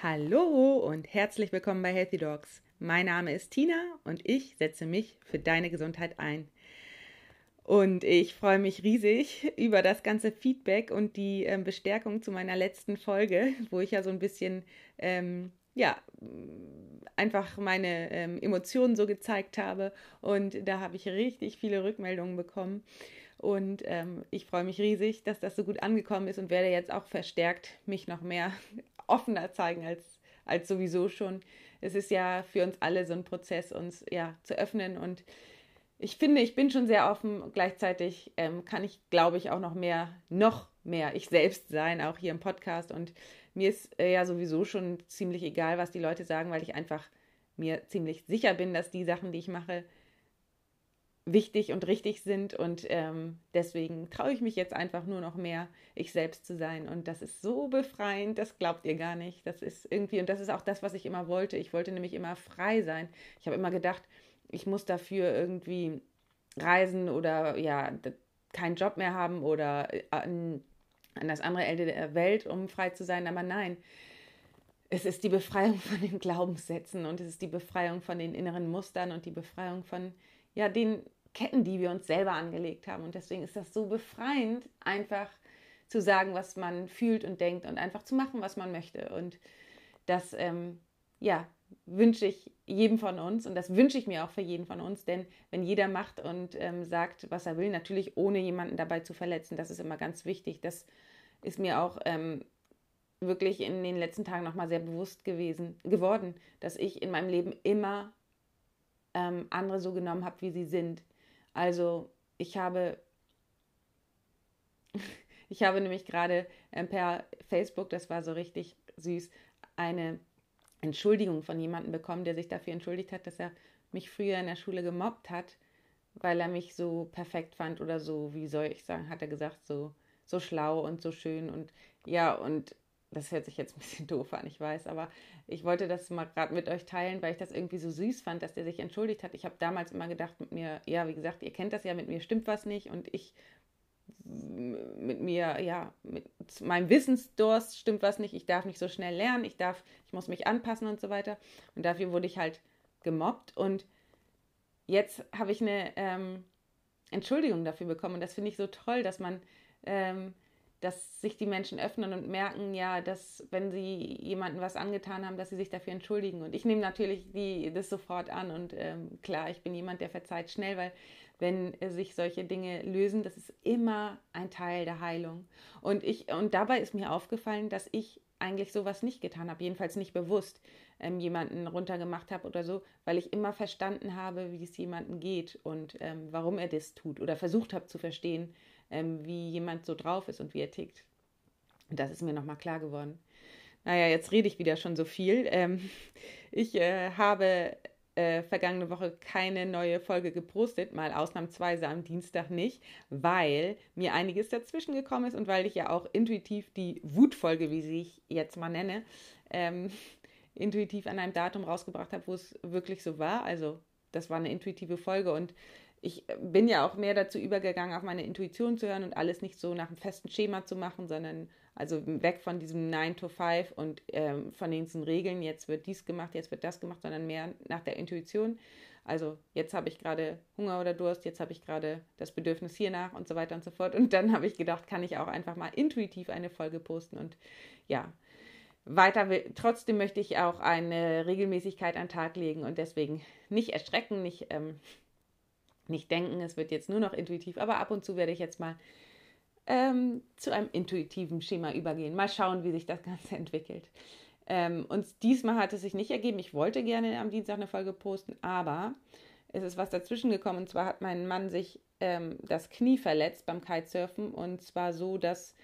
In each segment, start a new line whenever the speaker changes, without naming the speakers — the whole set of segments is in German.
Hallo und herzlich willkommen bei Healthy Dogs. Mein Name ist Tina und ich setze mich für deine Gesundheit ein. Und ich freue mich riesig über das ganze Feedback und die ähm, Bestärkung zu meiner letzten Folge, wo ich ja so ein bisschen, ähm, ja, einfach meine ähm, Emotionen so gezeigt habe. Und da habe ich richtig viele Rückmeldungen bekommen. Und ähm, ich freue mich riesig, dass das so gut angekommen ist und werde jetzt auch verstärkt mich noch mehr offener zeigen als, als sowieso schon. Es ist ja für uns alle so ein Prozess, uns ja zu öffnen und ich finde, ich bin schon sehr offen. Gleichzeitig ähm, kann ich, glaube ich, auch noch mehr, noch mehr ich selbst sein, auch hier im Podcast. Und mir ist äh, ja sowieso schon ziemlich egal, was die Leute sagen, weil ich einfach mir ziemlich sicher bin, dass die Sachen, die ich mache, wichtig und richtig sind. Und ähm, deswegen traue ich mich jetzt einfach nur noch mehr, ich selbst zu sein. Und das ist so befreiend, das glaubt ihr gar nicht. Das ist irgendwie, und das ist auch das, was ich immer wollte. Ich wollte nämlich immer frei sein. Ich habe immer gedacht, ich muss dafür irgendwie reisen oder ja, keinen Job mehr haben oder äh, an, an das andere Ende der Welt, um frei zu sein. Aber nein, es ist die Befreiung von den Glaubenssätzen und es ist die Befreiung von den inneren Mustern und die Befreiung von ja, den Ketten, die wir uns selber angelegt haben. Und deswegen ist das so befreiend, einfach zu sagen, was man fühlt und denkt und einfach zu machen, was man möchte. Und das, ähm, ja, wünsche ich jedem von uns und das wünsche ich mir auch für jeden von uns, denn wenn jeder macht und ähm, sagt, was er will, natürlich ohne jemanden dabei zu verletzen, das ist immer ganz wichtig. Das ist mir auch ähm, wirklich in den letzten Tagen nochmal sehr bewusst gewesen, geworden, dass ich in meinem Leben immer ähm, andere so genommen habe, wie sie sind. Also ich habe, ich habe nämlich gerade ähm, per Facebook, das war so richtig süß, eine Entschuldigung von jemandem bekommen, der sich dafür entschuldigt hat, dass er mich früher in der Schule gemobbt hat, weil er mich so perfekt fand oder so, wie soll ich sagen, hat er gesagt, so, so schlau und so schön und ja, und das hört sich jetzt ein bisschen doof an, ich weiß, aber ich wollte das mal gerade mit euch teilen, weil ich das irgendwie so süß fand, dass der sich entschuldigt hat. Ich habe damals immer gedacht mit mir, ja, wie gesagt, ihr kennt das ja, mit mir stimmt was nicht und ich mit mir, ja, mit meinem Wissensdurst stimmt was nicht, ich darf nicht so schnell lernen, ich darf, ich muss mich anpassen und so weiter. Und dafür wurde ich halt gemobbt und jetzt habe ich eine ähm, Entschuldigung dafür bekommen und das finde ich so toll, dass man ähm, dass sich die Menschen öffnen und merken, ja, dass wenn sie jemandem was angetan haben, dass sie sich dafür entschuldigen. Und ich nehme natürlich die, das sofort an und ähm, klar, ich bin jemand, der verzeiht schnell, weil wenn sich solche Dinge lösen, das ist immer ein Teil der Heilung. Und ich und dabei ist mir aufgefallen, dass ich eigentlich sowas nicht getan habe, jedenfalls nicht bewusst ähm, jemanden runtergemacht habe oder so, weil ich immer verstanden habe, wie es jemandem geht und ähm, warum er das tut oder versucht habe zu verstehen, ähm, wie jemand so drauf ist und wie er tickt. Und das ist mir nochmal klar geworden. Naja, jetzt rede ich wieder schon so viel. Ähm, ich äh, habe äh, vergangene Woche keine neue Folge gepostet, mal ausnahmsweise am Dienstag nicht, weil mir einiges dazwischen gekommen ist und weil ich ja auch intuitiv die Wutfolge, wie sie ich jetzt mal nenne, ähm, intuitiv an einem Datum rausgebracht habe, wo es wirklich so war. Also das war eine intuitive Folge und ich bin ja auch mehr dazu übergegangen, auf meine Intuition zu hören und alles nicht so nach einem festen Schema zu machen, sondern also weg von diesem 9 to 5 und ähm, von den Regeln, jetzt wird dies gemacht, jetzt wird das gemacht, sondern mehr nach der Intuition. Also jetzt habe ich gerade Hunger oder Durst, jetzt habe ich gerade das Bedürfnis hier nach und so weiter und so fort. Und dann habe ich gedacht, kann ich auch einfach mal intuitiv eine Folge posten. Und ja, weiter trotzdem möchte ich auch eine Regelmäßigkeit an den Tag legen und deswegen nicht erschrecken, nicht ähm, nicht denken, es wird jetzt nur noch intuitiv, aber ab und zu werde ich jetzt mal ähm, zu einem intuitiven Schema übergehen. Mal schauen, wie sich das Ganze entwickelt. Ähm, und diesmal hat es sich nicht ergeben. Ich wollte gerne am Dienstag eine Folge posten, aber es ist was dazwischen gekommen. Und zwar hat mein Mann sich ähm, das Knie verletzt beim Kitesurfen. Und zwar so, dass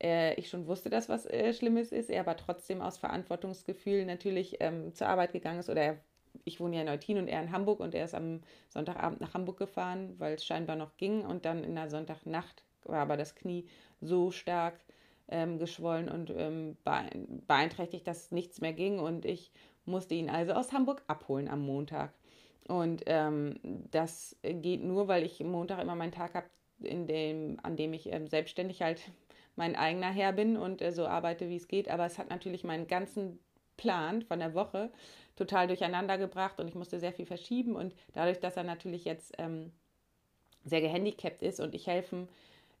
äh, ich schon wusste, dass was äh, Schlimmes ist, er aber trotzdem aus Verantwortungsgefühl natürlich ähm, zur Arbeit gegangen ist oder er ich wohne ja in Neutin und er in Hamburg und er ist am Sonntagabend nach Hamburg gefahren, weil es scheinbar noch ging und dann in der Sonntagnacht war aber das Knie so stark ähm, geschwollen und ähm, beeinträchtigt, dass nichts mehr ging und ich musste ihn also aus Hamburg abholen am Montag. Und ähm, das geht nur, weil ich Montag immer meinen Tag habe, dem, an dem ich ähm, selbstständig halt mein eigener Herr bin und äh, so arbeite, wie es geht. Aber es hat natürlich meinen ganzen Tagesplan von der Woche total durcheinander gebracht und ich musste sehr viel verschieben. Und dadurch, dass er natürlich jetzt ähm, sehr gehandicapt ist und ich helfen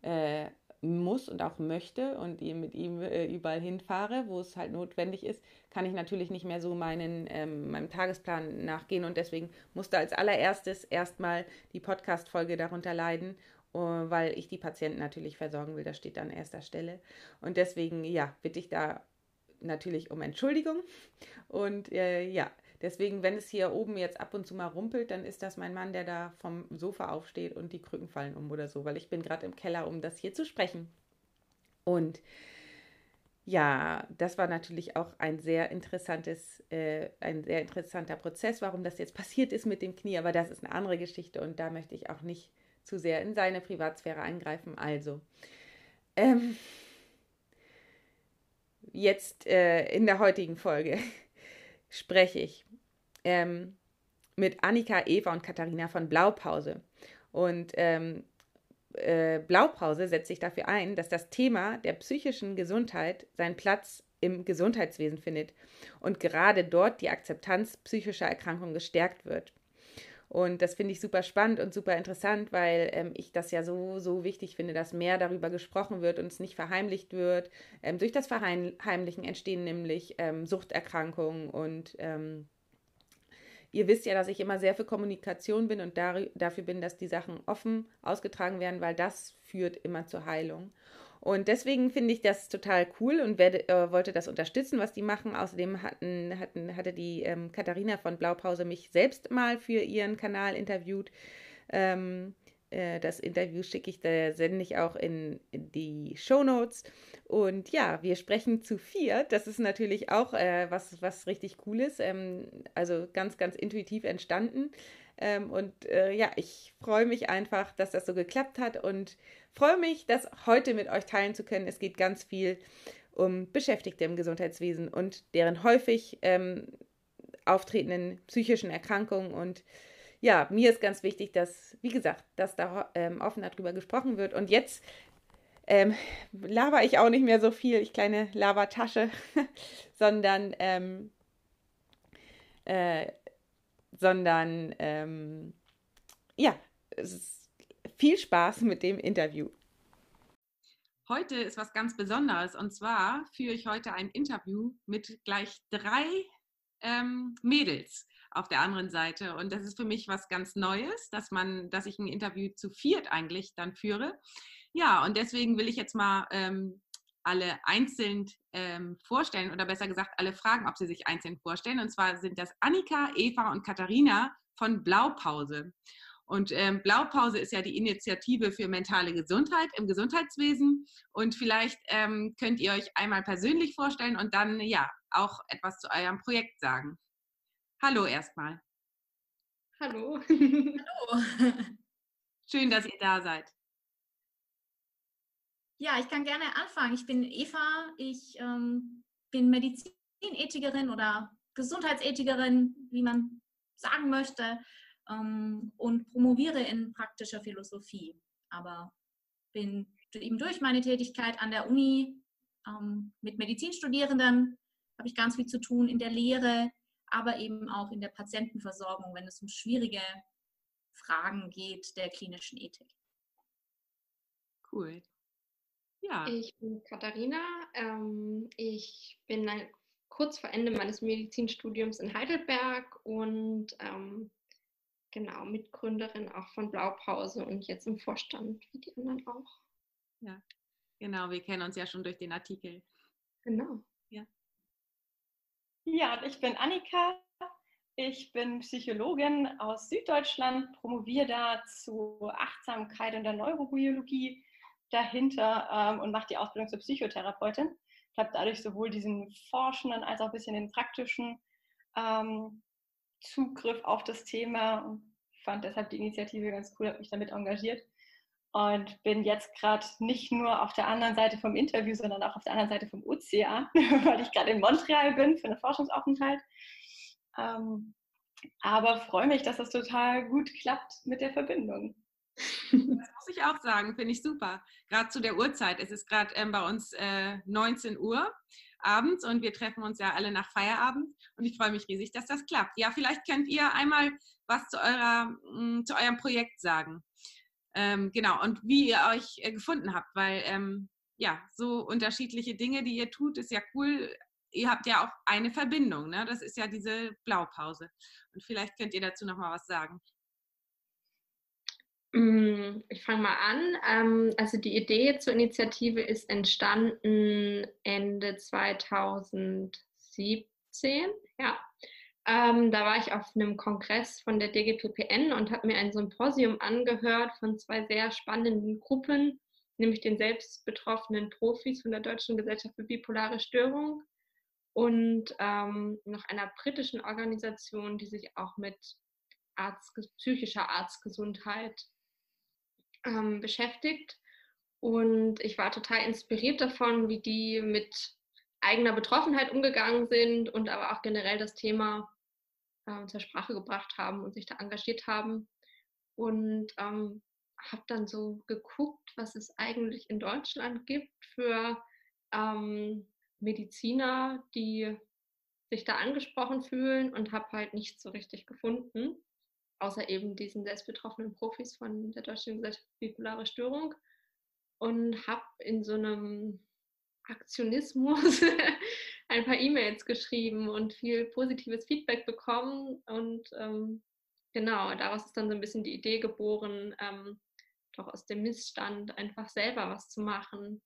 äh, muss und auch möchte und mit ihm äh, überall hinfahre, wo es halt notwendig ist, kann ich natürlich nicht mehr so meinen, ähm, meinem Tagesplan nachgehen und deswegen musste als allererstes erstmal die Podcast-Folge darunter leiden, uh, weil ich die Patienten natürlich versorgen will. Das steht an erster Stelle. Und deswegen, ja, bitte ich da natürlich um Entschuldigung und äh, ja, Deswegen, wenn es hier oben jetzt ab und zu mal rumpelt, dann ist das mein Mann, der da vom Sofa aufsteht und die Krücken fallen um oder so, weil ich bin gerade im Keller, um das hier zu sprechen. Und ja, das war natürlich auch ein sehr interessantes, äh, ein sehr interessanter Prozess, warum das jetzt passiert ist mit dem Knie, aber das ist eine andere Geschichte und da möchte ich auch nicht zu sehr in seine Privatsphäre eingreifen. Also, ähm, jetzt äh, in der heutigen Folge spreche ich ähm, mit Annika, Eva und Katharina von Blaupause. Und ähm, äh, Blaupause setzt sich dafür ein, dass das Thema der psychischen Gesundheit seinen Platz im Gesundheitswesen findet und gerade dort die Akzeptanz psychischer Erkrankungen gestärkt wird. Und das finde ich super spannend und super interessant, weil ähm, ich das ja so, so wichtig finde, dass mehr darüber gesprochen wird und es nicht verheimlicht wird. Ähm, durch das Verheimlichen entstehen nämlich ähm, Suchterkrankungen und ähm, Ihr wisst ja, dass ich immer sehr für Kommunikation bin und dafür bin, dass die Sachen offen ausgetragen werden, weil das führt immer zur Heilung. Und deswegen finde ich das total cool und werde, äh, wollte das unterstützen, was die machen. Außerdem hatten, hatten, hatte die ähm, Katharina von Blaupause mich selbst mal für ihren Kanal interviewt. Ähm, äh, das Interview schicke ich, da sende ich auch in, in die Show Notes. Und ja, wir sprechen zu vier. Das ist natürlich auch äh, was, was richtig cool ist. Ähm, also ganz, ganz intuitiv entstanden. Ähm, und äh, ja, ich freue mich einfach, dass das so geklappt hat und freue mich, das heute mit euch teilen zu können. Es geht ganz viel um Beschäftigte im Gesundheitswesen und deren häufig ähm, auftretenden psychischen Erkrankungen und ja, mir ist ganz wichtig, dass, wie gesagt, dass da ähm, offen darüber gesprochen wird. Und jetzt ähm, laber ich auch nicht mehr so viel, ich kleine Labertasche, sondern, ähm, äh, sondern, ähm, ja, viel Spaß mit dem Interview. Heute ist was ganz Besonderes und zwar führe ich heute ein Interview mit gleich drei ähm, Mädels auf der anderen Seite. Und das ist für mich was ganz Neues, dass man, dass ich ein Interview zu viert eigentlich dann führe. Ja, und deswegen will ich jetzt mal ähm, alle einzeln ähm, vorstellen oder besser gesagt alle fragen, ob sie sich einzeln vorstellen. Und zwar sind das Annika, Eva und Katharina von Blaupause. Und ähm, Blaupause ist ja die Initiative für mentale Gesundheit im Gesundheitswesen. Und vielleicht ähm, könnt ihr euch einmal persönlich vorstellen und dann ja auch etwas zu eurem Projekt sagen. Hallo erstmal.
Hallo. Hallo.
Schön, dass ihr da seid.
Ja, ich kann gerne anfangen. Ich bin Eva. Ich ähm, bin Medizinethikerin oder Gesundheitsethikerin, wie man sagen möchte, ähm, und promoviere in praktischer Philosophie. Aber bin eben durch meine Tätigkeit an der Uni ähm, mit Medizinstudierenden habe ich ganz viel zu tun in der Lehre, aber eben auch in der Patientenversorgung, wenn es um schwierige Fragen geht der klinischen Ethik.
Cool.
Ja. Ich bin Katharina. Ähm, ich bin kurz vor Ende meines Medizinstudiums in Heidelberg und ähm, genau Mitgründerin auch von Blaupause und jetzt im Vorstand wie die anderen auch.
Ja, genau. Wir kennen uns ja schon durch den Artikel.
Genau.
Ja, ich bin Annika. Ich bin Psychologin aus Süddeutschland, promoviere da zu Achtsamkeit und der Neurobiologie dahinter ähm, und mache die Ausbildung zur Psychotherapeutin. Ich habe dadurch sowohl diesen forschenden als auch ein bisschen den praktischen ähm, Zugriff auf das Thema und fand deshalb die Initiative ganz cool, habe mich damit engagiert und bin jetzt gerade nicht nur auf der anderen Seite vom Interview, sondern auch auf der anderen Seite vom Ozean, weil ich gerade in Montreal bin für einen Forschungsaufenthalt. Ähm, aber freue mich, dass das total gut klappt mit der Verbindung.
Das muss ich auch sagen, finde ich super. Gerade zu der Uhrzeit. Es ist gerade ähm, bei uns äh, 19 Uhr abends und wir treffen uns ja alle nach Feierabend und ich freue mich riesig, dass das klappt. Ja, vielleicht könnt ihr einmal was zu, eurer, mm, zu eurem Projekt sagen. Ähm, genau, und wie ihr euch äh, gefunden habt, weil ähm, ja, so unterschiedliche Dinge, die ihr tut, ist ja cool. Ihr habt ja auch eine Verbindung, ne? das ist ja diese Blaupause. Und vielleicht könnt ihr dazu nochmal was sagen.
Mm, ich fange mal an. Ähm, also die Idee zur Initiative ist entstanden Ende 2017. Ja. Ähm, da war ich auf einem Kongress von der DGPPN und habe mir ein Symposium angehört von zwei sehr spannenden Gruppen, nämlich den selbst betroffenen Profis von der Deutschen Gesellschaft für bipolare Störung und ähm, noch einer britischen Organisation, die sich auch mit Arzt, psychischer Arztgesundheit ähm, beschäftigt. Und ich war total inspiriert davon, wie die mit eigener Betroffenheit umgegangen sind und aber auch generell das Thema äh, zur Sprache gebracht haben und sich da engagiert haben. Und ähm, habe dann so geguckt, was es eigentlich in Deutschland gibt für ähm, Mediziner, die sich da angesprochen fühlen und habe halt nichts so richtig gefunden außer eben diesen selbstbetroffenen Profis von der Deutschen Gesellschaft für bipolare Störung und habe in so einem Aktionismus ein paar E-Mails geschrieben und viel positives Feedback bekommen und ähm, genau, daraus ist dann so ein bisschen die Idee geboren, ähm, doch aus dem Missstand einfach selber was zu machen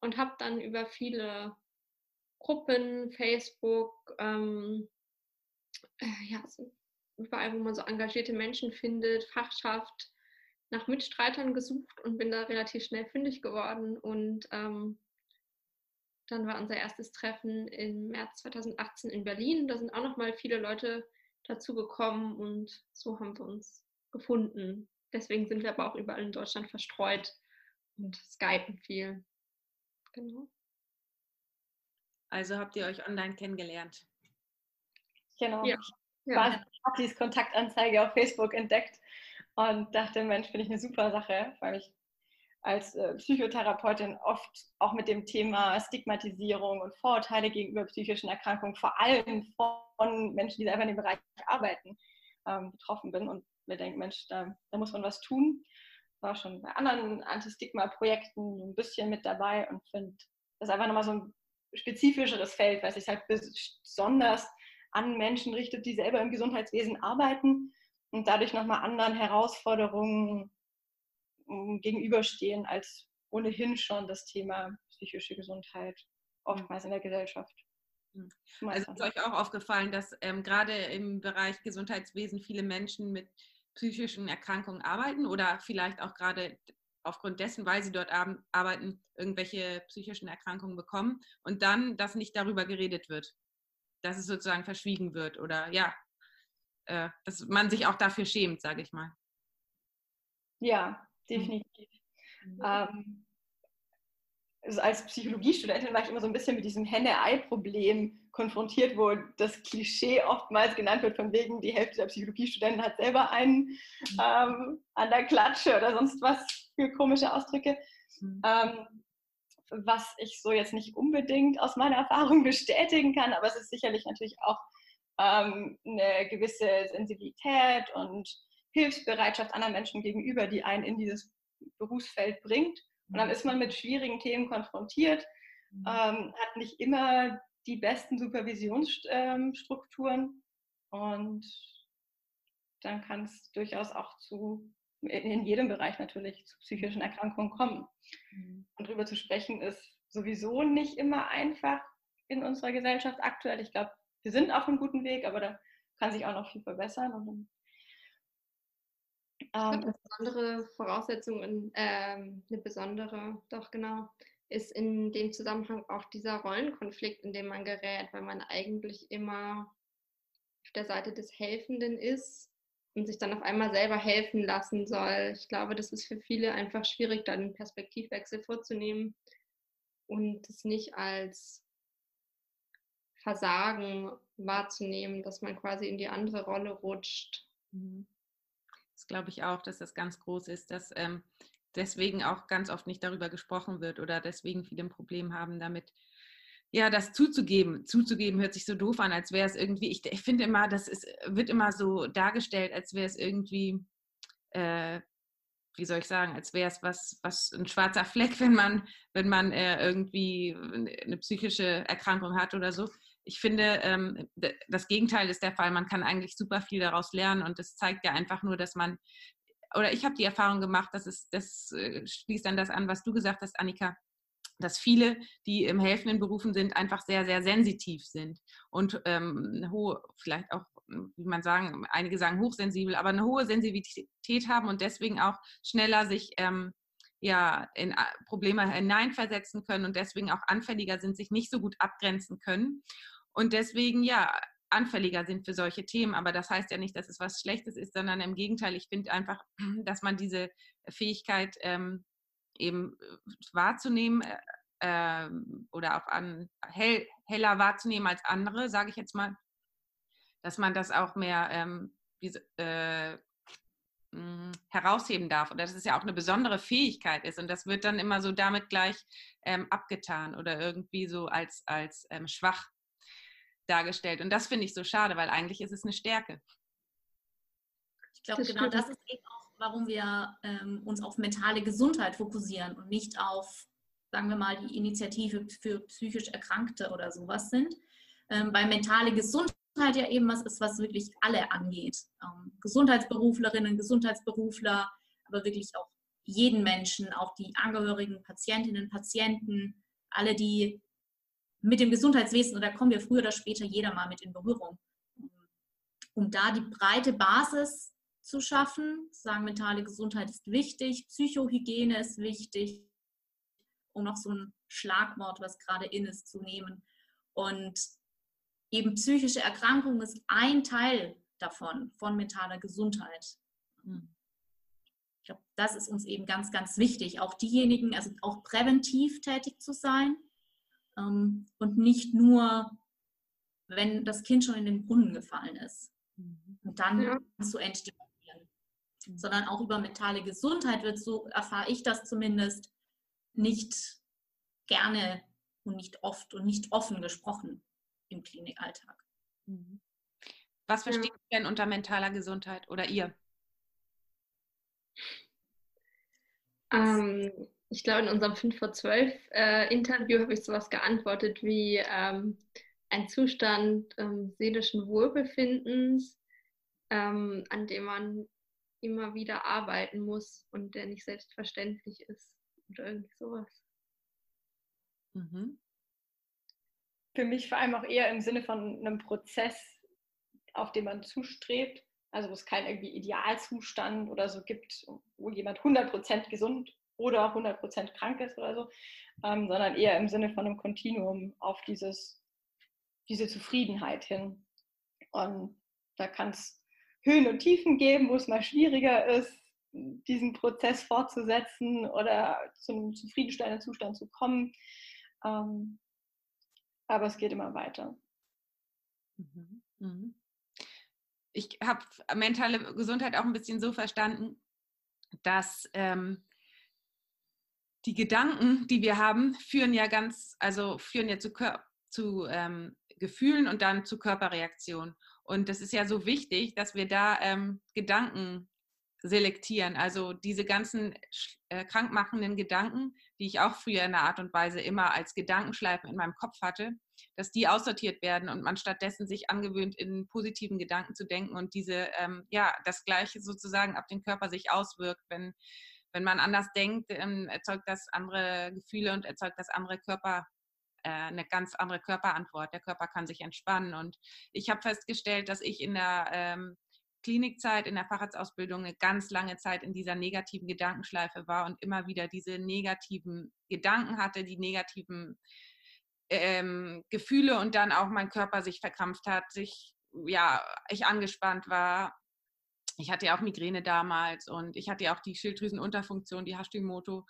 und habe dann über viele Gruppen, Facebook, ähm, äh, ja, so überall, wo man so engagierte Menschen findet, Fachschaft, nach Mitstreitern gesucht und bin da relativ schnell fündig geworden. Und ähm, dann war unser erstes Treffen im März 2018 in Berlin. Da sind auch noch mal viele Leute dazu gekommen und so haben wir uns gefunden. Deswegen sind wir aber auch überall in Deutschland verstreut und skypen viel. Genau.
Also habt ihr euch online kennengelernt?
Genau. Ja ja. Partys Kontaktanzeige auf Facebook entdeckt und dachte, Mensch, finde ich eine super Sache, weil ich als äh, Psychotherapeutin oft auch mit dem Thema Stigmatisierung und Vorurteile gegenüber psychischen Erkrankungen, vor allem von Menschen, die selber in dem Bereich arbeiten, ähm, betroffen bin und mir denke, Mensch, da, da, muss man was tun. War schon bei anderen Anti-Stigma-Projekten ein bisschen mit dabei und finde, das ist einfach nochmal so ein spezifischeres Feld, weil es sich halt besonders an Menschen richtet, die selber im Gesundheitswesen arbeiten und dadurch nochmal anderen Herausforderungen ähm, gegenüberstehen als ohnehin schon das Thema psychische Gesundheit oftmals in der Gesellschaft.
Hm. Also ist euch auch aufgefallen, dass ähm, gerade im Bereich Gesundheitswesen viele Menschen mit psychischen Erkrankungen arbeiten oder vielleicht auch gerade aufgrund dessen, weil sie dort arbeiten, irgendwelche psychischen Erkrankungen bekommen und dann, dass nicht darüber geredet wird dass es sozusagen verschwiegen wird oder ja, äh, dass man sich auch dafür schämt, sage ich mal.
Ja, mhm. definitiv. Mhm. Ähm, also als Psychologiestudentin war ich immer so ein bisschen mit diesem Henne-Ei-Problem konfrontiert, wo das Klischee oftmals genannt wird, von wegen, die Hälfte der Psychologiestudenten hat selber einen mhm. ähm, an der Klatsche oder sonst was für komische Ausdrücke. Mhm. Ähm, was ich so jetzt nicht unbedingt aus meiner Erfahrung bestätigen kann, aber es ist sicherlich natürlich auch ähm, eine gewisse Sensibilität und Hilfsbereitschaft anderen Menschen gegenüber, die einen in dieses Berufsfeld bringt. Und dann ist man mit schwierigen Themen konfrontiert, mhm. ähm, hat nicht immer die besten Supervisionsstrukturen und dann kann es durchaus auch zu in jedem Bereich natürlich zu psychischen Erkrankungen kommen. Mhm. Und darüber zu sprechen ist sowieso nicht immer einfach in unserer Gesellschaft aktuell. Ich glaube, wir sind auf einem guten Weg, aber da kann sich auch noch viel verbessern. Und,
ähm, eine besondere Voraussetzung, ähm, eine besondere, doch genau, ist in dem Zusammenhang auch dieser Rollenkonflikt, in dem man gerät, weil man eigentlich immer auf der Seite des Helfenden ist und sich dann auf einmal selber helfen lassen soll. Ich glaube, das ist für viele einfach schwierig, da einen Perspektivwechsel vorzunehmen und es nicht als Versagen wahrzunehmen, dass man quasi in die andere Rolle rutscht.
Mhm. Das glaube ich auch, dass das ganz groß ist, dass ähm, deswegen auch ganz oft nicht darüber gesprochen wird oder deswegen viele ein Problem haben damit, ja, das zuzugeben, zuzugeben hört sich so doof an, als wäre es irgendwie, ich, ich finde immer, das ist, wird immer so dargestellt, als wäre es irgendwie, äh, wie soll ich sagen, als wäre es was, was ein schwarzer Fleck, wenn man, wenn man äh, irgendwie eine psychische Erkrankung hat oder so. Ich finde, ähm, das Gegenteil ist der Fall. Man kann eigentlich super viel daraus lernen und das zeigt ja einfach nur, dass man, oder ich habe die Erfahrung gemacht, dass es, das äh, schließt dann das an, was du gesagt hast, Annika, dass viele, die im helfenden Berufen sind, einfach sehr, sehr sensitiv sind und ähm, hohe, vielleicht auch, wie man sagen, einige sagen hochsensibel, aber eine hohe Sensibilität haben und deswegen auch schneller sich ähm, ja, in Probleme hineinversetzen können und deswegen auch anfälliger sind, sich nicht so gut abgrenzen können und deswegen ja anfälliger sind für solche Themen. Aber das heißt ja nicht, dass es was Schlechtes ist, sondern im Gegenteil, ich finde einfach, dass man diese Fähigkeit ähm, eben äh, wahrzunehmen äh, ähm, oder auch an, hell, heller wahrzunehmen als andere, sage ich jetzt mal, dass man das auch mehr ähm, diese, äh, mh, herausheben darf oder dass es ja auch eine besondere Fähigkeit ist und das wird dann immer so damit gleich ähm, abgetan oder irgendwie so als, als ähm, schwach dargestellt und das finde ich so schade, weil eigentlich ist es eine Stärke.
Ich glaube, genau das ist eben auch warum wir ähm, uns auf mentale Gesundheit fokussieren und nicht auf, sagen wir mal, die Initiative für psychisch Erkrankte oder sowas sind. Ähm, weil mentale Gesundheit ja eben was ist, was wirklich alle angeht. Ähm, Gesundheitsberuflerinnen, Gesundheitsberufler, aber wirklich auch jeden Menschen, auch die Angehörigen, Patientinnen, Patienten, alle, die mit dem Gesundheitswesen, oder kommen wir früher oder später jeder mal mit in Berührung, um da die breite Basis zu schaffen. Sagen, mentale Gesundheit ist wichtig, Psychohygiene ist wichtig, um noch so ein Schlagwort, was gerade in ist, zu nehmen. Und eben psychische Erkrankung ist ein Teil davon, von mentaler Gesundheit. Hm. Ich glaube, das ist uns eben ganz, ganz wichtig. Auch diejenigen, also auch präventiv tätig zu sein ähm, und nicht nur, wenn das Kind schon in den Brunnen gefallen ist. Mhm. Und dann ja. zu entstimmen sondern auch über mentale Gesundheit wird, so erfahre ich das zumindest, nicht gerne und nicht oft und nicht offen gesprochen im Klinikalltag. Mhm.
Was versteht ja. ihr denn unter mentaler Gesundheit oder ihr?
Ähm, ich glaube, in unserem 5 vor 12 äh, Interview habe ich sowas geantwortet wie ähm, ein Zustand ähm, seelischen Wohlbefindens, ähm, an dem man immer wieder arbeiten muss und der nicht selbstverständlich ist oder irgendwie sowas.
Mhm. Für mich vor allem auch eher im Sinne von einem Prozess, auf den man zustrebt, also wo es keinen irgendwie Idealzustand oder so gibt, wo jemand 100% gesund oder 100% krank ist oder so, ähm, sondern eher im Sinne von einem Kontinuum auf dieses, diese Zufriedenheit hin. Und da kann es Höhen und Tiefen geben, wo es mal schwieriger ist, diesen Prozess fortzusetzen oder zum zufriedenstellenden Zustand zu kommen. Ähm, aber es geht immer weiter.
Mhm, mhm. Ich habe mentale Gesundheit auch ein bisschen so verstanden, dass ähm, die Gedanken, die wir haben, führen ja ganz, also führen ja zu, zu ähm, Gefühlen und dann zu Körperreaktionen. Und das ist ja so wichtig, dass wir da ähm, Gedanken selektieren. Also diese ganzen äh, krankmachenden Gedanken, die ich auch früher in der Art und Weise immer als Gedankenschleifen in meinem Kopf hatte, dass die aussortiert werden und man stattdessen sich angewöhnt, in positiven Gedanken zu denken und diese, ähm, ja, das Gleiche sozusagen auf den Körper sich auswirkt. Wenn, wenn man anders denkt, ähm, erzeugt das andere Gefühle und erzeugt das andere Körper, eine ganz andere Körperantwort. Der Körper kann sich entspannen. Und ich habe festgestellt, dass ich in der ähm, Klinikzeit, in der Facharztausbildung eine ganz lange Zeit in dieser negativen Gedankenschleife war und immer wieder diese negativen Gedanken hatte, die negativen ähm, Gefühle und dann auch mein Körper sich verkrampft hat, sich, ja, ich angespannt war. Ich hatte ja auch Migräne damals und ich hatte ja auch die Schilddrüsenunterfunktion, die Hashimoto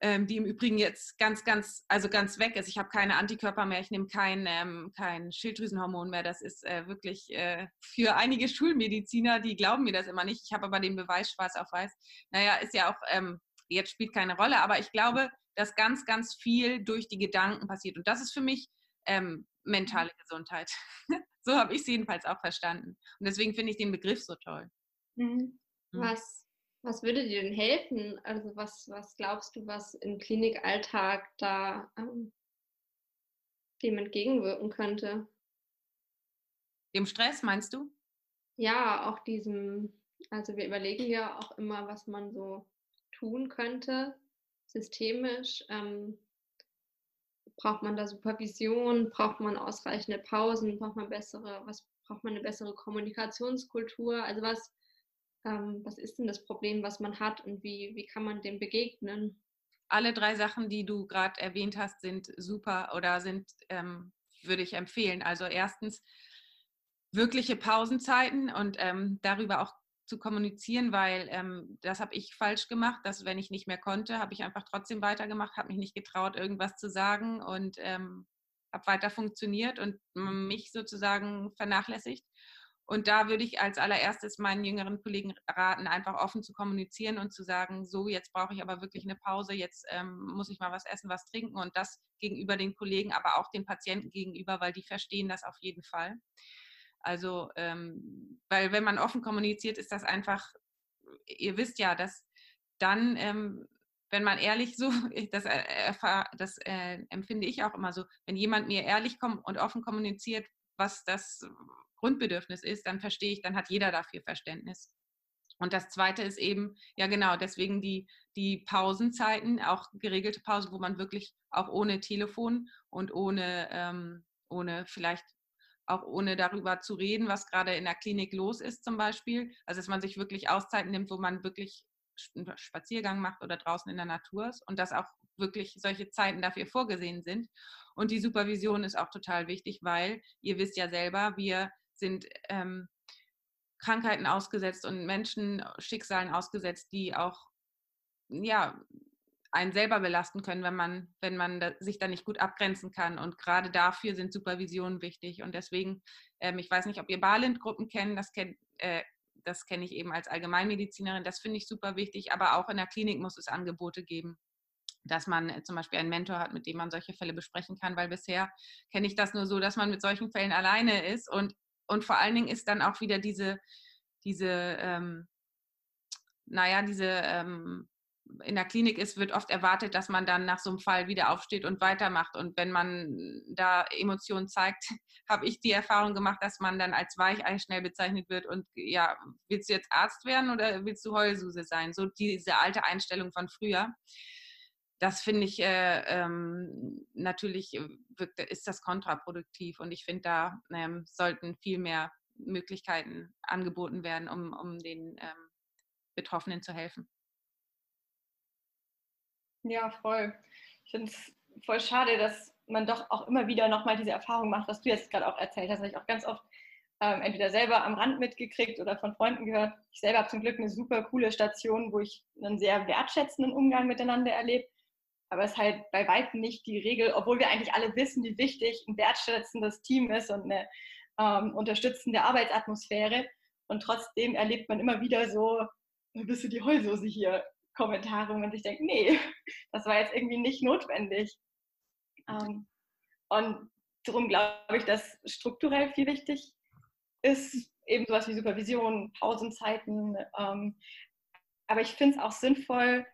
ähm, die im Übrigen jetzt ganz, ganz, also ganz weg ist. Ich habe keine Antikörper mehr, ich nehme kein, ähm, kein Schilddrüsenhormon mehr. Das ist äh, wirklich äh, für einige Schulmediziner, die glauben mir das immer nicht. Ich habe aber den Beweis schwarz auf weiß. Naja, ist ja auch ähm, jetzt spielt keine Rolle, aber ich glaube, dass ganz, ganz viel durch die Gedanken passiert. Und das ist für mich ähm, mentale Gesundheit. so habe ich es jedenfalls auch verstanden. Und deswegen finde ich den Begriff so toll.
Mhm. Mhm. Was, was würde dir denn helfen? Also was, was glaubst du, was im Klinikalltag da ähm, dem entgegenwirken könnte?
Dem Stress meinst du?
Ja, auch diesem, also wir überlegen ja auch immer, was man so tun könnte, systemisch. Ähm, braucht man da Supervision? Braucht man ausreichende Pausen? Braucht man bessere, was braucht man eine bessere Kommunikationskultur? Also was, ähm, was ist denn das Problem, was man hat und wie, wie kann man dem begegnen?
Alle drei Sachen, die du gerade erwähnt hast, sind super oder sind, ähm, würde ich empfehlen. Also erstens wirkliche Pausenzeiten und ähm, darüber auch zu kommunizieren, weil ähm, das habe ich falsch gemacht, dass wenn ich nicht mehr konnte, habe ich einfach trotzdem weitergemacht, habe mich nicht getraut, irgendwas zu sagen und ähm, habe weiter funktioniert und mich sozusagen vernachlässigt. Und da würde ich als allererstes meinen jüngeren Kollegen raten, einfach offen zu kommunizieren und zu sagen, so, jetzt brauche ich aber wirklich eine Pause, jetzt ähm, muss ich mal was essen, was trinken und das gegenüber den Kollegen, aber auch den Patienten gegenüber, weil die verstehen das auf jeden Fall. Also, ähm, weil wenn man offen kommuniziert, ist das einfach, ihr wisst ja, dass dann, ähm, wenn man ehrlich so, das, äh, das äh, empfinde ich auch immer so, wenn jemand mir ehrlich und offen kommuniziert, was das Grundbedürfnis ist, dann verstehe ich, dann hat jeder dafür Verständnis. Und das Zweite ist eben, ja genau, deswegen die, die Pausenzeiten, auch geregelte Pausen, wo man wirklich auch ohne Telefon und ohne, ähm, ohne vielleicht auch ohne darüber zu reden, was gerade in der Klinik los ist zum Beispiel. Also dass man sich wirklich Auszeiten nimmt, wo man wirklich einen Spaziergang macht oder draußen in der Natur ist und dass auch wirklich solche Zeiten dafür vorgesehen sind. Und die Supervision ist auch total wichtig, weil ihr wisst ja selber, wir sind ähm, Krankheiten ausgesetzt und Menschen Schicksalen ausgesetzt, die auch ja einen selber belasten können, wenn man, wenn man da, sich da nicht gut abgrenzen kann. Und gerade dafür sind Supervisionen wichtig. Und deswegen, ähm, ich weiß nicht, ob ihr Barlind-Gruppen kennt, das kennt, äh, das kenne ich eben als Allgemeinmedizinerin, das finde ich super wichtig, aber auch in der Klinik muss es Angebote geben, dass man äh, zum Beispiel einen Mentor hat, mit dem man solche Fälle besprechen kann, weil bisher kenne ich das nur so, dass man mit solchen Fällen alleine ist. Und, und vor allen Dingen ist dann auch wieder diese, diese ähm, naja, diese ähm, in der Klinik ist, wird oft erwartet, dass man dann nach so einem Fall wieder aufsteht und weitermacht. Und wenn man da Emotionen zeigt, habe ich die Erfahrung gemacht, dass man dann als Weichei schnell bezeichnet wird und ja, willst du jetzt Arzt werden oder willst du Heulsuse sein? So diese alte Einstellung von früher. Das finde ich äh, ähm, natürlich äh, wirkt, ist das kontraproduktiv und ich finde, da ähm, sollten viel mehr Möglichkeiten angeboten werden, um, um den ähm, Betroffenen zu helfen.
Ja, voll. Ich finde es voll schade, dass man doch auch immer wieder nochmal diese Erfahrung macht, was du jetzt gerade auch erzählt hast. habe ich auch ganz oft ähm, entweder selber am Rand mitgekriegt oder von Freunden gehört. Ich selber habe zum Glück eine super coole Station, wo ich einen sehr wertschätzenden Umgang miteinander erlebe. Aber es ist halt bei weitem nicht die Regel, obwohl wir eigentlich alle wissen, wie wichtig ein wertschätzendes Team ist und eine ähm, unterstützende Arbeitsatmosphäre. Und trotzdem erlebt man immer wieder so, bist du die Heulsoße hier? Kommentare, wo man sich denkt, nee, das war jetzt irgendwie nicht notwendig. Ähm, und darum glaube ich, dass strukturell viel wichtig ist, eben sowas wie Supervision, Pausenzeiten. Ähm, aber ich finde es auch sinnvoll,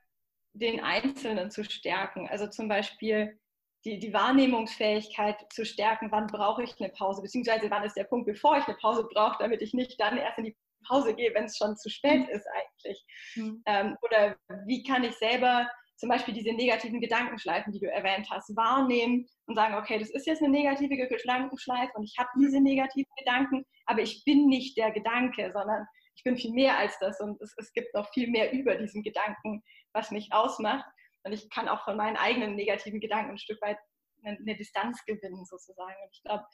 den Einzelnen zu stärken. Also zum Beispiel die, die Wahrnehmungsfähigkeit zu stärken, wann brauche ich eine Pause, beziehungsweise wann ist der Punkt, bevor ich eine Pause brauche, damit ich nicht dann erst in die Pause gehe, wenn es schon zu spät ist eigentlich. Mhm. Ähm, oder wie kann ich selber zum Beispiel diese negativen Gedankenschleifen, die du erwähnt hast, wahrnehmen und sagen, okay, das ist jetzt eine negative Gedankenschleife und ich habe diese negativen Gedanken, aber ich bin nicht der Gedanke, sondern ich bin viel mehr als das und es, es gibt noch viel mehr über diesen Gedanken, was mich ausmacht. Und ich kann auch von meinen eigenen negativen Gedanken ein Stück weit eine, eine Distanz gewinnen, sozusagen. Und ich glaube,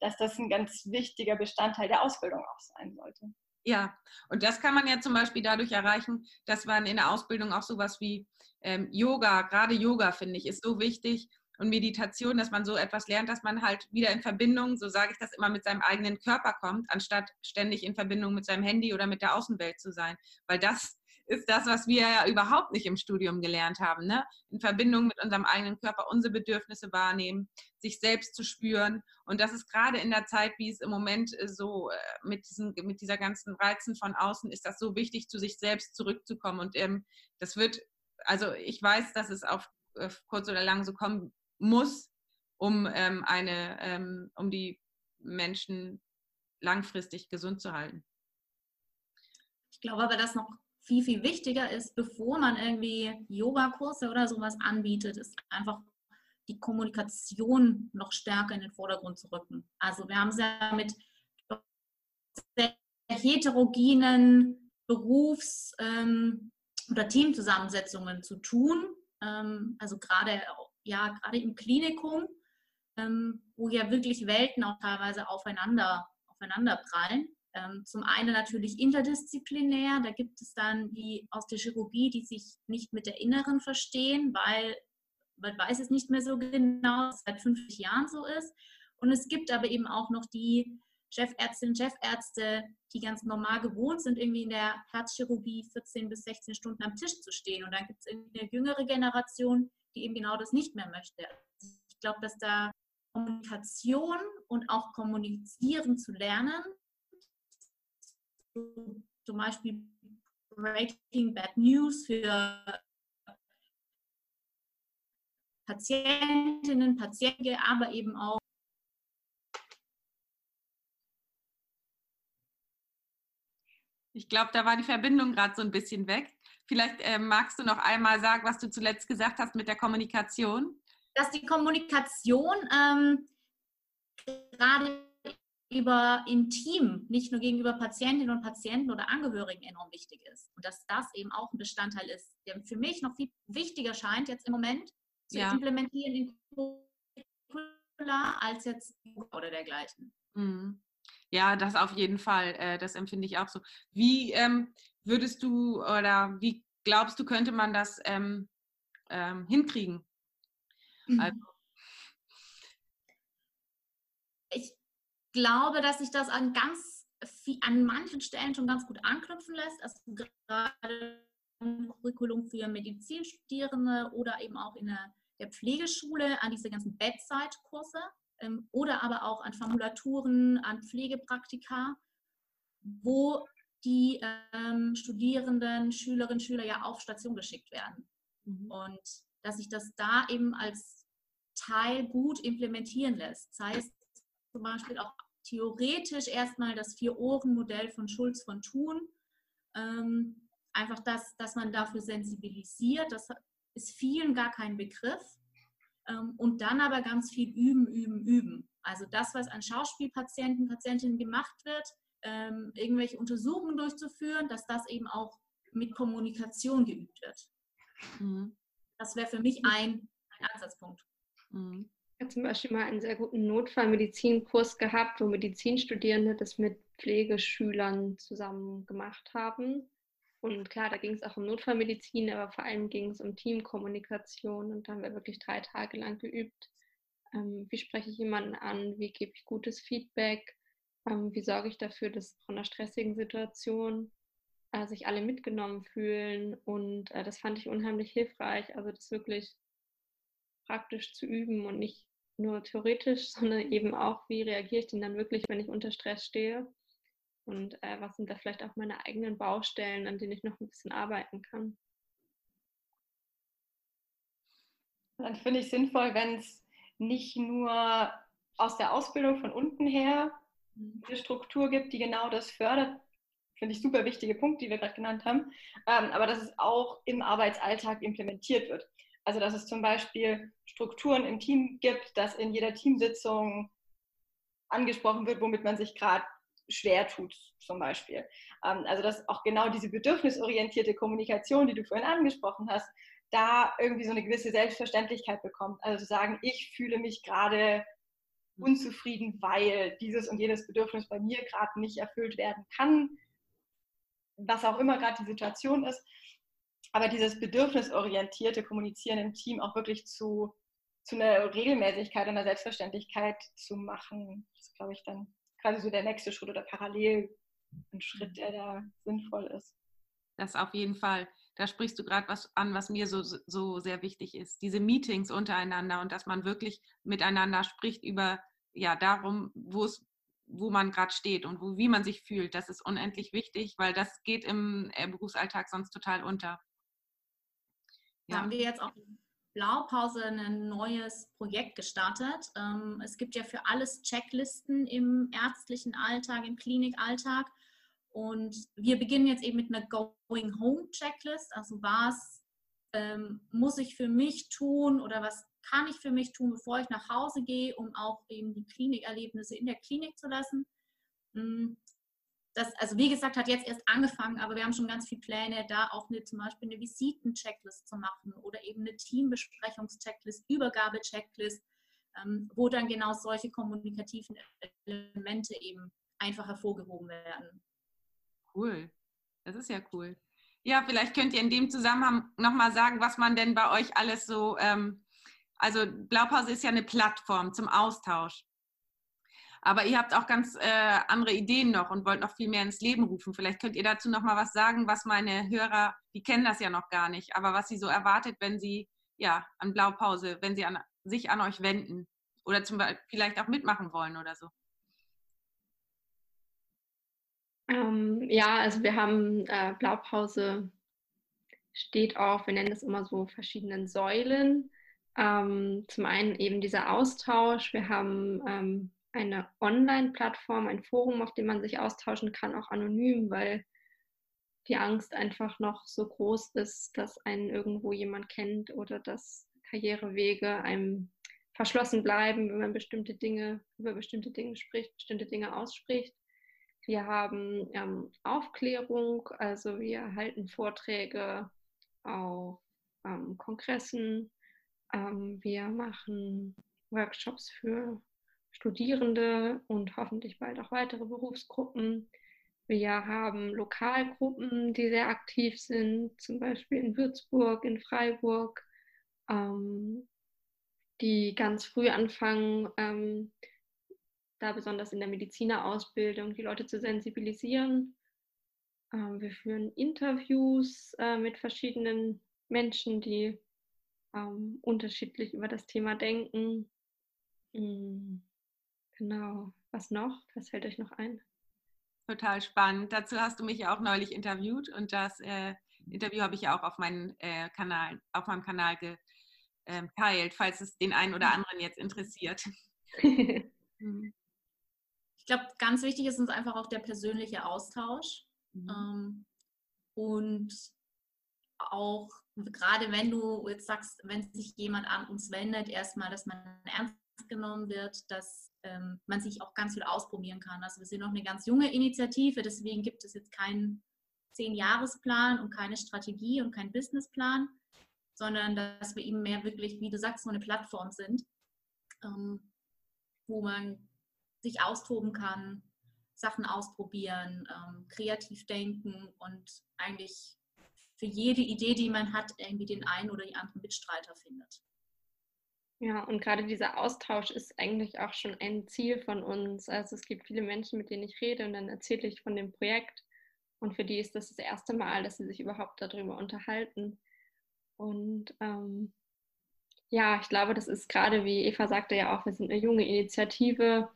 dass das ein ganz wichtiger Bestandteil der Ausbildung auch sein sollte.
Ja, und das kann man ja zum Beispiel dadurch erreichen, dass man in der Ausbildung auch sowas wie ähm, Yoga, gerade Yoga finde ich, ist so wichtig und Meditation, dass man so etwas lernt, dass man halt wieder in Verbindung, so sage ich das immer, mit seinem eigenen Körper kommt, anstatt ständig in Verbindung mit seinem Handy oder mit der Außenwelt zu sein. Weil das ist das, was wir ja überhaupt nicht im Studium gelernt haben. Ne? In Verbindung mit unserem eigenen Körper unsere Bedürfnisse wahrnehmen, sich selbst zu spüren. Und das ist gerade in der Zeit, wie es im Moment äh, so äh, mit, diesen, mit dieser ganzen Reizen von außen, ist das so wichtig, zu sich selbst zurückzukommen. Und ähm, das wird, also ich weiß, dass es auf äh, kurz oder lang so kommen muss, um ähm, eine, ähm, um die Menschen langfristig gesund zu halten.
Ich glaube aber, dass noch viel, viel wichtiger ist, bevor man irgendwie Yogakurse oder sowas anbietet, ist einfach die Kommunikation noch stärker in den Vordergrund zu rücken. Also wir haben es ja mit sehr heterogenen Berufs- ähm, oder Teamzusammensetzungen zu tun. Ähm, also gerade ja, gerade im Klinikum ähm, wo ja wirklich Welten auch teilweise aufeinander, aufeinander prallen. Ähm, zum einen natürlich interdisziplinär, da gibt es dann die aus der Chirurgie, die sich nicht mit der Inneren verstehen, weil man weiß es nicht mehr so genau, dass es seit 50 Jahren so ist. Und es gibt aber eben auch noch die Chefärztinnen, Chefärzte, die ganz normal gewohnt sind, irgendwie in der Herzchirurgie 14 bis 16 Stunden am Tisch zu stehen. Und dann gibt es eine jüngere Generation, die eben genau das nicht mehr möchte. Ich glaube, dass da Kommunikation und auch kommunizieren zu lernen. Zum Beispiel Breaking Bad News für Patientinnen, Patienten, aber eben auch
Ich glaube, da war die Verbindung gerade so ein bisschen weg. Vielleicht äh, magst du noch einmal sagen, was du zuletzt gesagt hast mit der Kommunikation
dass die Kommunikation ähm, gerade über im Team, nicht nur gegenüber Patientinnen und Patienten oder Angehörigen enorm wichtig ist. Und dass das eben auch ein Bestandteil ist, der für mich noch viel wichtiger scheint, jetzt im Moment zu ja. implementieren in Curricula als jetzt oder dergleichen.
Mhm. Ja, das auf jeden Fall. Äh, das empfinde ich auch so. Wie ähm, würdest du oder wie glaubst du, könnte man das ähm, ähm, hinkriegen?
Also. Mhm. Ich glaube, dass sich das an ganz an manchen Stellen schon ganz gut anknüpfen lässt. Also gerade im Curriculum für Medizinstudierende oder eben auch in der, der Pflegeschule an diese ganzen Bedside-Kurse ähm, oder aber auch an Formulaturen, an Pflegepraktika, wo die ähm, Studierenden, Schülerinnen, Schüler ja auf Station geschickt werden. Mhm. Und dass sich das da eben als Teil gut implementieren lässt. Das heißt zum Beispiel auch theoretisch erstmal das Vier-Ohren-Modell von Schulz von Thun. Ähm, einfach, das, dass man dafür sensibilisiert, das ist vielen gar kein Begriff. Ähm, und dann aber ganz viel üben, üben, üben. Also das, was an Schauspielpatienten, Patientinnen gemacht wird, ähm, irgendwelche Untersuchungen durchzuführen, dass das eben auch mit Kommunikation geübt wird. Mhm. Das wäre für mich ein, ein Ansatzpunkt.
Mhm. Zum Beispiel mal einen sehr guten Notfallmedizinkurs gehabt, wo Medizinstudierende das mit Pflegeschülern zusammen gemacht haben. Und klar, da ging es auch um Notfallmedizin, aber vor allem ging es um Teamkommunikation. Und da haben wir wirklich drei Tage lang geübt. Ähm, wie spreche ich jemanden an? Wie gebe ich gutes Feedback? Ähm, wie sorge ich dafür, dass von einer stressigen Situation äh, sich alle mitgenommen fühlen? Und äh, das fand ich unheimlich hilfreich. Also das wirklich praktisch zu üben und nicht nur theoretisch, sondern eben auch, wie reagiere ich denn dann wirklich, wenn ich unter Stress stehe und äh, was sind da vielleicht auch meine eigenen Baustellen, an denen ich noch ein bisschen arbeiten kann.
Dann finde ich sinnvoll, wenn es nicht nur aus der Ausbildung von unten her mhm. eine Struktur gibt, die genau das fördert, finde ich super wichtige Punkt, die wir gerade genannt haben, ähm, aber dass es auch im Arbeitsalltag implementiert wird. Also dass es zum Beispiel Strukturen im Team gibt, dass in jeder Teamsitzung angesprochen wird, womit man sich gerade schwer tut, zum Beispiel. Ähm, also dass auch genau diese bedürfnisorientierte Kommunikation, die du vorhin angesprochen hast, da irgendwie so eine gewisse Selbstverständlichkeit bekommt. Also zu sagen, ich fühle mich gerade unzufrieden, weil dieses und jenes Bedürfnis bei mir gerade nicht erfüllt werden kann, was auch immer gerade die Situation ist aber dieses bedürfnisorientierte Kommunizieren im Team auch wirklich zu, zu einer Regelmäßigkeit und einer Selbstverständlichkeit zu machen, ist, glaube ich, dann quasi so der nächste Schritt oder parallel ein Schritt, der da sinnvoll ist.
Das auf jeden Fall. Da sprichst du gerade was an, was mir so, so sehr wichtig ist. Diese Meetings untereinander und dass man wirklich miteinander spricht über, ja, darum, wo es, wo man gerade steht und wo, wie man sich fühlt. Das ist unendlich wichtig, weil das geht im äh, Berufsalltag sonst total unter.
Ja. Haben wir jetzt auch Blaupause ein neues Projekt gestartet. Ähm, es gibt ja für alles Checklisten im ärztlichen Alltag, im Klinikalltag. Und wir beginnen jetzt eben mit einer Going Home Checklist. Also was ähm, muss ich für mich tun oder was kann ich für mich tun, bevor ich nach Hause gehe, um auch eben die Klinikerlebnisse in der Klinik zu lassen. Das, also wie gesagt, hat jetzt erst angefangen, aber wir haben schon ganz viele Pläne, da auch eine, zum Beispiel eine Visiten-Checklist zu machen oder eben eine Teambesprechungs-Checklist, Übergabe-Checklist, ähm, wo dann genau solche kommunikativen Elemente eben einfach hervorgehoben werden.
Cool, das ist ja cool. Ja, vielleicht könnt ihr in dem Zusammenhang nochmal sagen, was man denn bei euch alles so, ähm, also Blaupause ist ja eine Plattform zum Austausch. Aber ihr habt auch ganz äh, andere Ideen noch und wollt noch viel mehr ins Leben rufen. Vielleicht könnt ihr dazu noch mal was sagen, was meine Hörer, die kennen das ja noch gar nicht, aber was sie so erwartet, wenn sie ja an Blaupause, wenn sie an, sich an euch wenden oder zum Beispiel vielleicht auch mitmachen wollen oder so.
Ähm, ja, also wir haben äh, Blaupause steht auf, wir nennen es immer so verschiedenen Säulen. Ähm, zum einen eben dieser Austausch. Wir haben ähm, eine Online-Plattform, ein Forum, auf dem man sich austauschen kann, auch anonym, weil die Angst einfach noch so groß ist, dass einen irgendwo jemand kennt oder dass Karrierewege einem verschlossen bleiben, wenn man bestimmte Dinge, über bestimmte Dinge spricht, bestimmte Dinge ausspricht. Wir haben ähm, Aufklärung, also wir halten Vorträge auf ähm, Kongressen, ähm, wir machen Workshops für Studierende und hoffentlich bald auch weitere Berufsgruppen. Wir haben Lokalgruppen, die sehr aktiv sind, zum Beispiel in Würzburg, in Freiburg, ähm, die ganz früh anfangen, ähm, da besonders in der Medizinerausbildung die Leute zu sensibilisieren. Ähm, wir führen Interviews äh, mit verschiedenen Menschen, die ähm, unterschiedlich über das Thema denken. Mhm. Genau. Was noch? Was fällt euch noch ein?
Total spannend. Dazu hast du mich ja auch neulich interviewt und das äh, Interview habe ich ja auch auf, meinen, äh, Kanal, auf meinem Kanal geteilt, ähm, falls es den einen oder anderen jetzt interessiert.
Mhm. ich glaube, ganz wichtig ist uns einfach auch der persönliche Austausch. Mhm. Ähm, und auch gerade wenn du jetzt sagst, wenn sich jemand an uns wendet, erstmal, dass man ernst genommen wird, dass ähm, man sich auch ganz viel ausprobieren kann. Also wir sind noch eine ganz junge Initiative, deswegen gibt es jetzt keinen Zehn-Jahres-Plan und keine Strategie und keinen Businessplan, sondern dass wir eben mehr wirklich, wie du sagst, so eine Plattform sind, ähm, wo man sich austoben kann, Sachen ausprobieren, ähm, kreativ denken und eigentlich für jede Idee, die man hat, irgendwie den einen oder die anderen Mitstreiter findet.
Ja, und gerade dieser Austausch ist eigentlich auch schon ein Ziel von uns. Also es gibt viele Menschen, mit denen ich rede und dann erzähle ich von dem Projekt. Und für die ist das das erste Mal, dass sie sich überhaupt darüber unterhalten. Und ähm, ja, ich glaube, das ist gerade, wie Eva sagte ja auch, wir sind eine junge Initiative.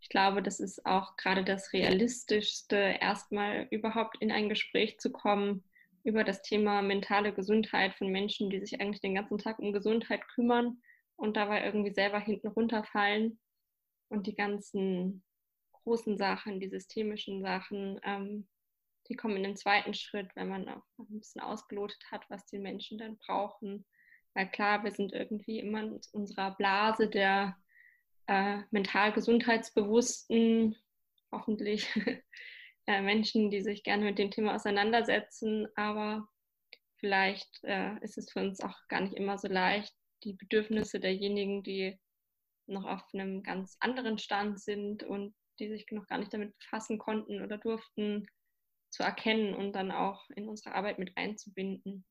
Ich glaube, das ist auch gerade das Realistischste, erstmal überhaupt in ein Gespräch zu kommen über das Thema mentale Gesundheit von Menschen, die sich eigentlich den ganzen Tag um Gesundheit kümmern und dabei irgendwie selber hinten runterfallen und die ganzen großen Sachen, die systemischen Sachen, ähm, die kommen in den zweiten Schritt, wenn man auch ein bisschen ausgelotet hat, was die Menschen dann brauchen. Weil klar, wir sind irgendwie immer in unserer Blase der äh, mental gesundheitsbewussten, hoffentlich äh, Menschen, die sich gerne mit dem Thema auseinandersetzen, aber vielleicht äh, ist es für uns auch gar nicht immer so leicht, die Bedürfnisse derjenigen, die noch auf einem ganz anderen Stand sind und die sich noch gar nicht damit befassen konnten oder durften, zu erkennen und dann auch in unsere Arbeit mit einzubinden.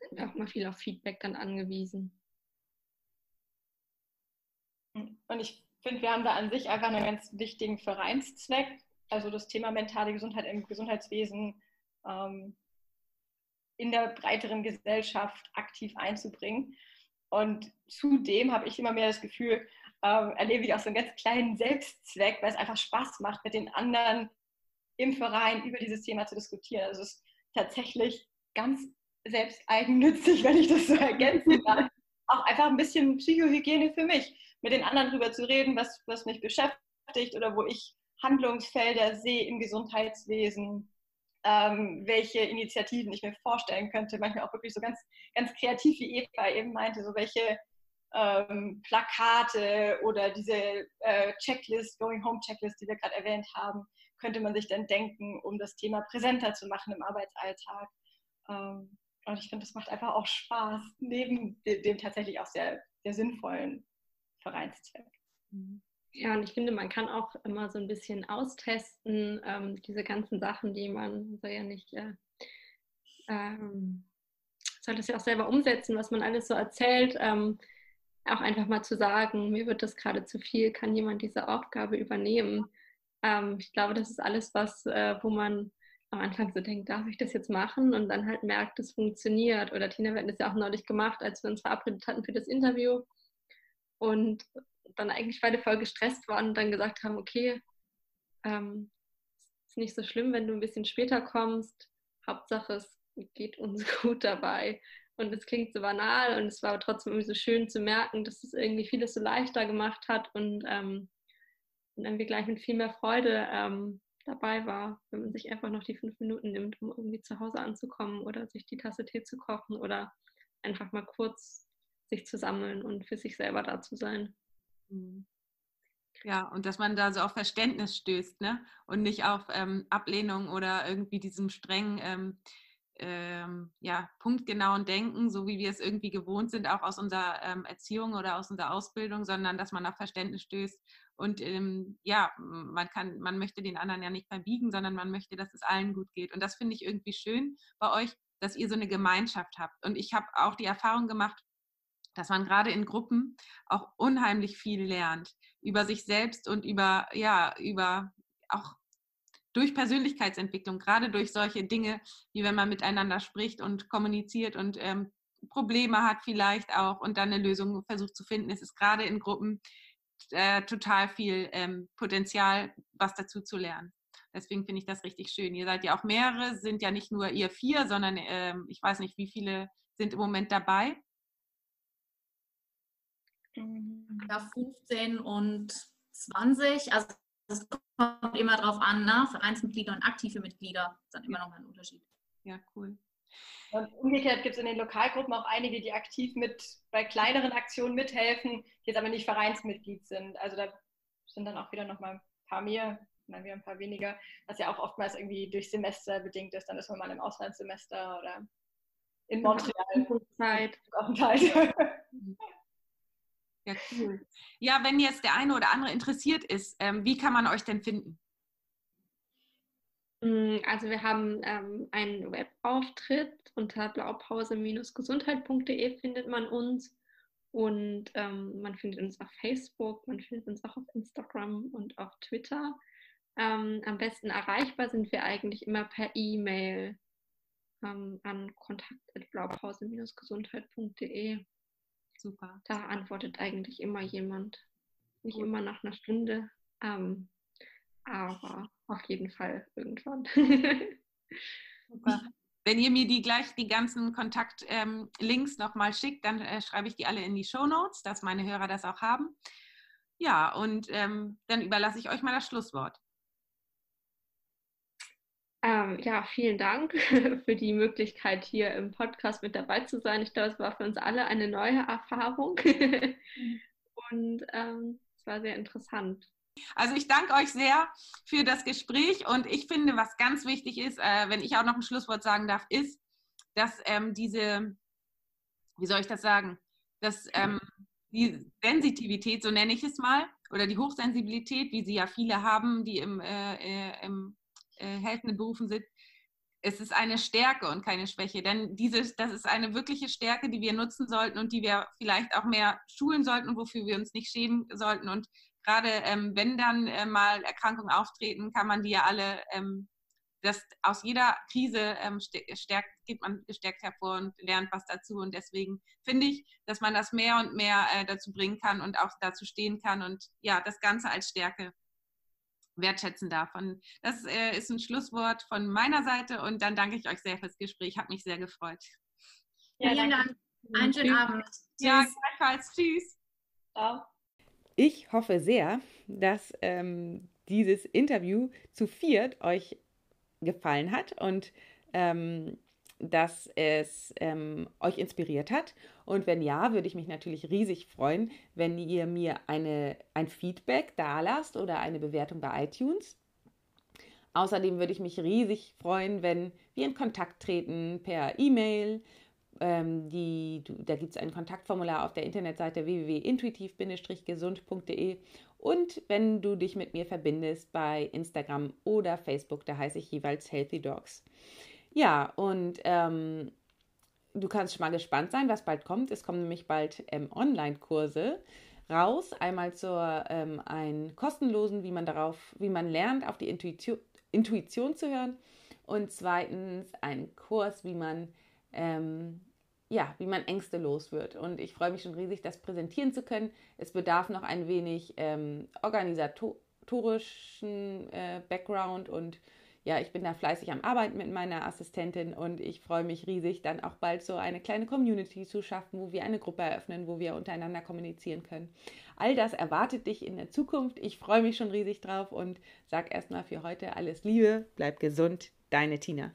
Da sind wir auch mal viel auf Feedback dann angewiesen.
Und ich finde, wir haben da an sich einfach einen ganz wichtigen Vereinszweck. Also das Thema mentale Gesundheit im Gesundheitswesen ähm, in der breiteren Gesellschaft aktiv einzubringen. Und zudem habe ich immer mehr das Gefühl, ähm, erlebe ich auch so einen ganz kleinen Selbstzweck, weil es einfach Spaß macht, mit den anderen im Verein über dieses Thema zu diskutieren. Also es ist tatsächlich ganz selbsteigennützig, wenn ich das so ergänzen darf. auch einfach ein bisschen Psychohygiene für mich, mit den anderen darüber zu reden, was, was mich beschäftigt oder wo ich Handlungsfelder sehe im Gesundheitswesen, ähm, welche Initiativen ich mir vorstellen könnte. Manchmal auch wirklich so ganz, ganz kreativ, wie Eva eben meinte, so welche ähm, Plakate oder diese äh, Checklist, Going Home Checklist, die wir gerade erwähnt haben, könnte man sich denn denken, um das Thema präsenter zu machen im Arbeitsalltag. Ähm, und ich finde, das macht einfach auch Spaß, neben dem, dem tatsächlich auch sehr, sehr sinnvollen Vereinszweck.
Mhm. Ja, und ich finde, man kann auch immer so ein bisschen austesten, ähm, diese ganzen Sachen, die man soll ja nicht, äh, ähm, soll das ja auch selber umsetzen, was man alles so erzählt. Ähm, auch einfach mal zu sagen, mir wird das gerade zu viel, kann jemand diese Aufgabe übernehmen? Ähm, ich glaube, das ist alles was, äh, wo man am Anfang so denkt, darf ich das jetzt machen? Und dann halt merkt, es funktioniert. Oder Tina, wir hatten das ja auch neulich gemacht, als wir uns verabredet hatten für das Interview. Und dann eigentlich beide voll gestresst waren und dann gesagt haben, okay, ähm, ist nicht so schlimm, wenn du ein bisschen später kommst. Hauptsache, es geht uns gut dabei. Und es klingt so banal und es war trotzdem irgendwie so schön zu merken, dass es irgendwie vieles so leichter gemacht hat und, ähm, und irgendwie gleich mit viel mehr Freude ähm, dabei war, wenn man sich einfach noch die fünf Minuten nimmt, um irgendwie zu Hause anzukommen oder sich die Tasse Tee zu kochen oder einfach mal kurz sich zu sammeln und für sich selber da zu sein.
Mhm. Ja, und dass man da so auf Verständnis stößt, ne? Und nicht auf ähm, Ablehnung oder irgendwie diesem strengen, ähm, ähm, ja, punktgenauen Denken, so wie wir es irgendwie gewohnt sind, auch aus unserer ähm, Erziehung oder aus unserer Ausbildung, sondern dass man auf Verständnis stößt. Und ähm, ja, man kann, man möchte den anderen ja nicht verbiegen, sondern man möchte, dass es allen gut geht. Und das finde ich irgendwie schön bei euch, dass ihr so eine Gemeinschaft habt. Und ich habe auch die Erfahrung gemacht, dass man gerade in Gruppen auch unheimlich viel lernt über sich selbst und über, ja, über auch durch Persönlichkeitsentwicklung, gerade durch solche Dinge, wie wenn man miteinander spricht und kommuniziert und ähm, Probleme hat vielleicht auch und dann eine Lösung versucht zu finden. Es ist gerade in Gruppen äh, total viel ähm, Potenzial, was dazu zu lernen. Deswegen finde ich das richtig schön. Ihr seid ja auch mehrere, sind ja nicht nur ihr vier, sondern ähm, ich weiß nicht, wie viele sind im Moment dabei.
Ja, 15 und 20. Also es kommt immer darauf an, ne? Vereinsmitglieder und aktive Mitglieder. Das ist dann immer noch mal ein Unterschied.
Ja, cool.
Und umgekehrt gibt es in den Lokalgruppen auch einige, die aktiv mit bei kleineren Aktionen mithelfen, die jetzt aber nicht Vereinsmitglied sind. Also da sind dann auch wieder noch mal ein paar mehr, dann wieder ein paar weniger, was ja auch oftmals irgendwie durch Semester bedingt ist. Dann ist man mal im Auslandssemester oder in Montreal.
Zeit.
Ja, cool. Ja, wenn jetzt der eine oder andere interessiert ist, ähm, wie kann man euch denn finden?
Mm, also wir haben ähm, einen Webauftritt unter blaupause-gesundheit.de findet man uns und ähm, man findet uns auf Facebook, man findet uns auch auf Instagram und auf Twitter. Ähm, am besten erreichbar sind wir eigentlich immer per E-Mail ähm, an kontakt.blaupause-gesundheit.de. Super. Da antwortet eigentlich immer jemand. Nicht Gut. immer nach einer Stunde, ähm, aber auf jeden Fall irgendwann.
Super. Wenn ihr mir die gleich die ganzen Kontaktlinks ähm, nochmal schickt, dann äh, schreibe ich die alle in die Show Notes, dass meine Hörer das auch haben. Ja, und ähm, dann überlasse ich euch mal das Schlusswort.
Ähm, ja, vielen Dank für die Möglichkeit, hier im Podcast mit dabei zu sein. Ich glaube, es war für uns alle eine neue Erfahrung und ähm, es war sehr interessant.
Also ich danke euch sehr für das Gespräch und ich finde, was ganz wichtig ist, äh, wenn ich auch noch ein Schlusswort sagen darf, ist, dass ähm, diese, wie soll ich das sagen, dass ähm, die Sensitivität, so nenne ich es mal, oder die Hochsensibilität, wie sie ja viele haben, die im, äh, äh im äh, helfenden Berufen sind, es ist eine Stärke und keine Schwäche. Denn diese, das ist eine wirkliche Stärke, die wir nutzen sollten und die wir vielleicht auch mehr schulen sollten und wofür wir uns nicht schämen sollten. Und gerade ähm, wenn dann äh, mal Erkrankungen auftreten, kann man die ja alle ähm, dass aus jeder Krise ähm, stärkt, geht man gestärkt hervor und lernt was dazu. Und deswegen finde ich, dass man das mehr und mehr äh, dazu bringen kann und auch dazu stehen kann und ja, das Ganze als Stärke wertschätzen darf. Und das äh, ist ein Schlusswort von meiner Seite und dann danke ich euch sehr fürs Gespräch. Hat mich sehr gefreut.
Ja, Vielen Dank. Einen schönen Abend.
Ja, gleichfalls. Tschüss.
Ciao.
Ich hoffe sehr, dass ähm, dieses Interview zu viert euch gefallen hat und ähm, dass es ähm, euch inspiriert hat. Und wenn ja, würde ich mich natürlich riesig freuen, wenn ihr mir eine, ein Feedback da lasst oder eine Bewertung bei iTunes. Außerdem würde ich mich riesig freuen, wenn wir in Kontakt treten per E-Mail. Ähm, die, da gibt es ein Kontaktformular auf der Internetseite www.intuitiv-gesund.de und wenn du dich mit mir verbindest bei Instagram oder Facebook, da heiße ich jeweils Healthy Dogs. Ja, und ähm, du kannst schon mal gespannt sein, was bald kommt. Es kommen nämlich bald ähm, Online-Kurse raus. Einmal zur ähm, einen kostenlosen, wie man darauf, wie man lernt, auf die Intuition, Intuition zu hören. Und zweitens ein Kurs, wie man ähm, ja, wie man Ängste los wird. Und ich freue mich schon riesig, das präsentieren zu können. Es bedarf noch ein wenig ähm, organisatorischen äh, Background und ja, ich bin da fleißig am Arbeiten mit meiner Assistentin und ich freue mich riesig, dann auch bald so eine kleine Community zu schaffen, wo wir eine Gruppe eröffnen, wo wir untereinander kommunizieren können. All das erwartet dich in der Zukunft. Ich freue mich schon riesig drauf und sag erstmal für heute alles Liebe, bleib gesund, deine Tina.